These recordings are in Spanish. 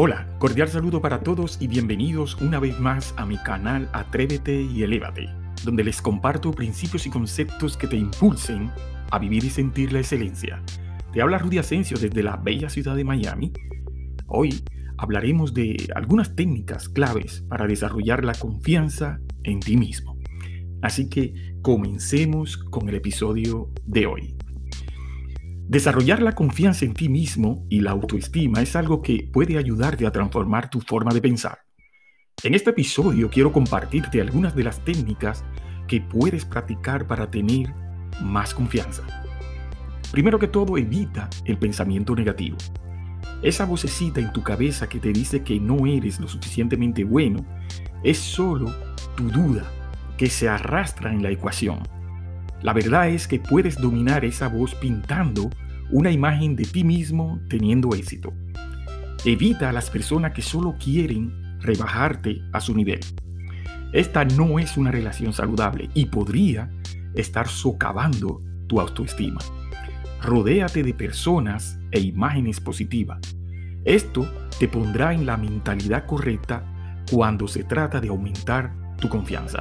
Hola, cordial saludo para todos y bienvenidos una vez más a mi canal Atrévete y Elévate, donde les comparto principios y conceptos que te impulsen a vivir y sentir la excelencia. Te habla Rudy Asensio desde la bella ciudad de Miami. Hoy hablaremos de algunas técnicas claves para desarrollar la confianza en ti mismo. Así que comencemos con el episodio de hoy. Desarrollar la confianza en ti mismo y la autoestima es algo que puede ayudarte a transformar tu forma de pensar. En este episodio quiero compartirte algunas de las técnicas que puedes practicar para tener más confianza. Primero que todo, evita el pensamiento negativo. Esa vocecita en tu cabeza que te dice que no eres lo suficientemente bueno es solo tu duda que se arrastra en la ecuación. La verdad es que puedes dominar esa voz pintando una imagen de ti mismo teniendo éxito. Evita a las personas que solo quieren rebajarte a su nivel. Esta no es una relación saludable y podría estar socavando tu autoestima. Rodéate de personas e imágenes positivas. Esto te pondrá en la mentalidad correcta cuando se trata de aumentar tu confianza.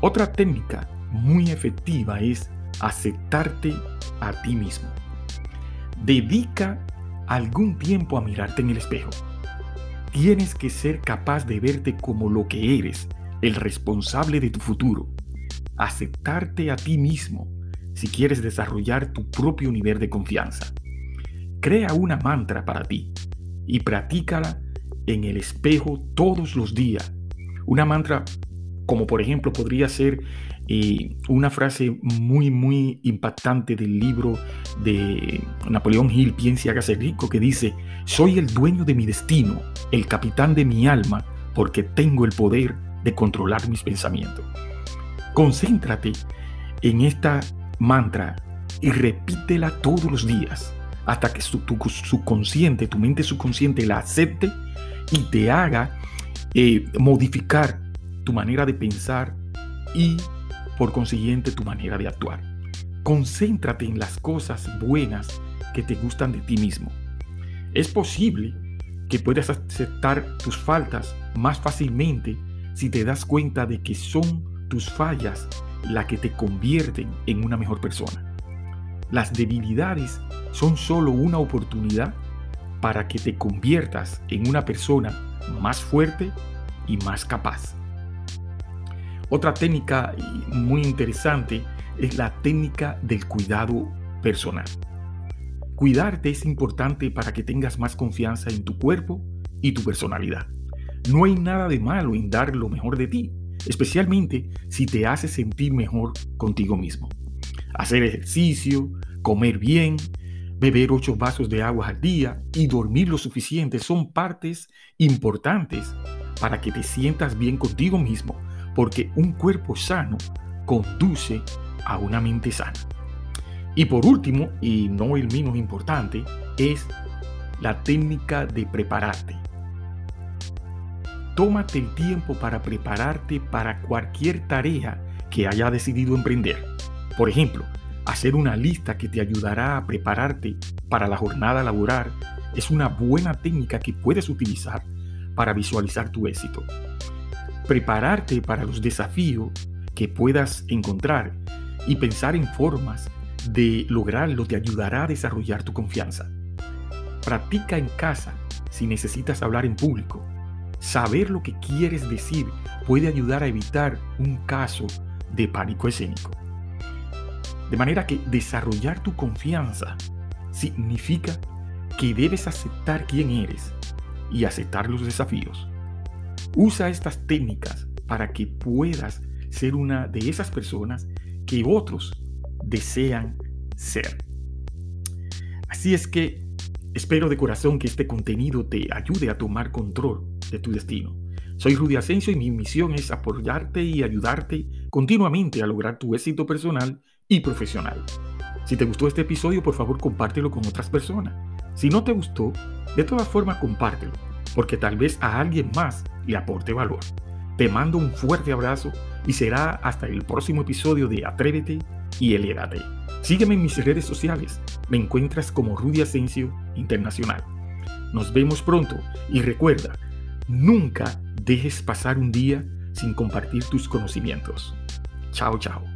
Otra técnica muy efectiva es aceptarte a ti mismo. Dedica algún tiempo a mirarte en el espejo. Tienes que ser capaz de verte como lo que eres, el responsable de tu futuro. Aceptarte a ti mismo si quieres desarrollar tu propio nivel de confianza. Crea una mantra para ti y practícala en el espejo todos los días. Una mantra como por ejemplo podría ser eh, una frase muy, muy impactante del libro de Napoleón Hill, Piense y hágase rico, que dice, soy el dueño de mi destino, el capitán de mi alma, porque tengo el poder de controlar mis pensamientos. Concéntrate en esta mantra y repítela todos los días hasta que tu subconsciente, tu mente subconsciente la acepte y te haga eh, modificar tu manera de pensar y por consiguiente tu manera de actuar. Concéntrate en las cosas buenas que te gustan de ti mismo. Es posible que puedas aceptar tus faltas más fácilmente si te das cuenta de que son tus fallas las que te convierten en una mejor persona. Las debilidades son solo una oportunidad para que te conviertas en una persona más fuerte y más capaz. Otra técnica muy interesante es la técnica del cuidado personal. Cuidarte es importante para que tengas más confianza en tu cuerpo y tu personalidad. No hay nada de malo en dar lo mejor de ti, especialmente si te hace sentir mejor contigo mismo. Hacer ejercicio, comer bien, beber ocho vasos de agua al día y dormir lo suficiente son partes importantes para que te sientas bien contigo mismo porque un cuerpo sano conduce a una mente sana. Y por último, y no el menos importante, es la técnica de prepararte. Tómate el tiempo para prepararte para cualquier tarea que haya decidido emprender. Por ejemplo, hacer una lista que te ayudará a prepararte para la jornada laboral es una buena técnica que puedes utilizar para visualizar tu éxito prepararte para los desafíos que puedas encontrar y pensar en formas de lograrlo te ayudará a desarrollar tu confianza. Practica en casa si necesitas hablar en público. Saber lo que quieres decir puede ayudar a evitar un caso de pánico escénico. De manera que desarrollar tu confianza significa que debes aceptar quién eres y aceptar los desafíos. Usa estas técnicas para que puedas ser una de esas personas que otros desean ser. Así es que espero de corazón que este contenido te ayude a tomar control de tu destino. Soy Rudy Asensio y mi misión es apoyarte y ayudarte continuamente a lograr tu éxito personal y profesional. Si te gustó este episodio, por favor compártelo con otras personas. Si no te gustó, de todas formas compártelo porque tal vez a alguien más le aporte valor. Te mando un fuerte abrazo y será hasta el próximo episodio de Atrévete y Elévate. Sígueme en mis redes sociales. Me encuentras como Rudy Asensio Internacional. Nos vemos pronto y recuerda, nunca dejes pasar un día sin compartir tus conocimientos. Chao, chao.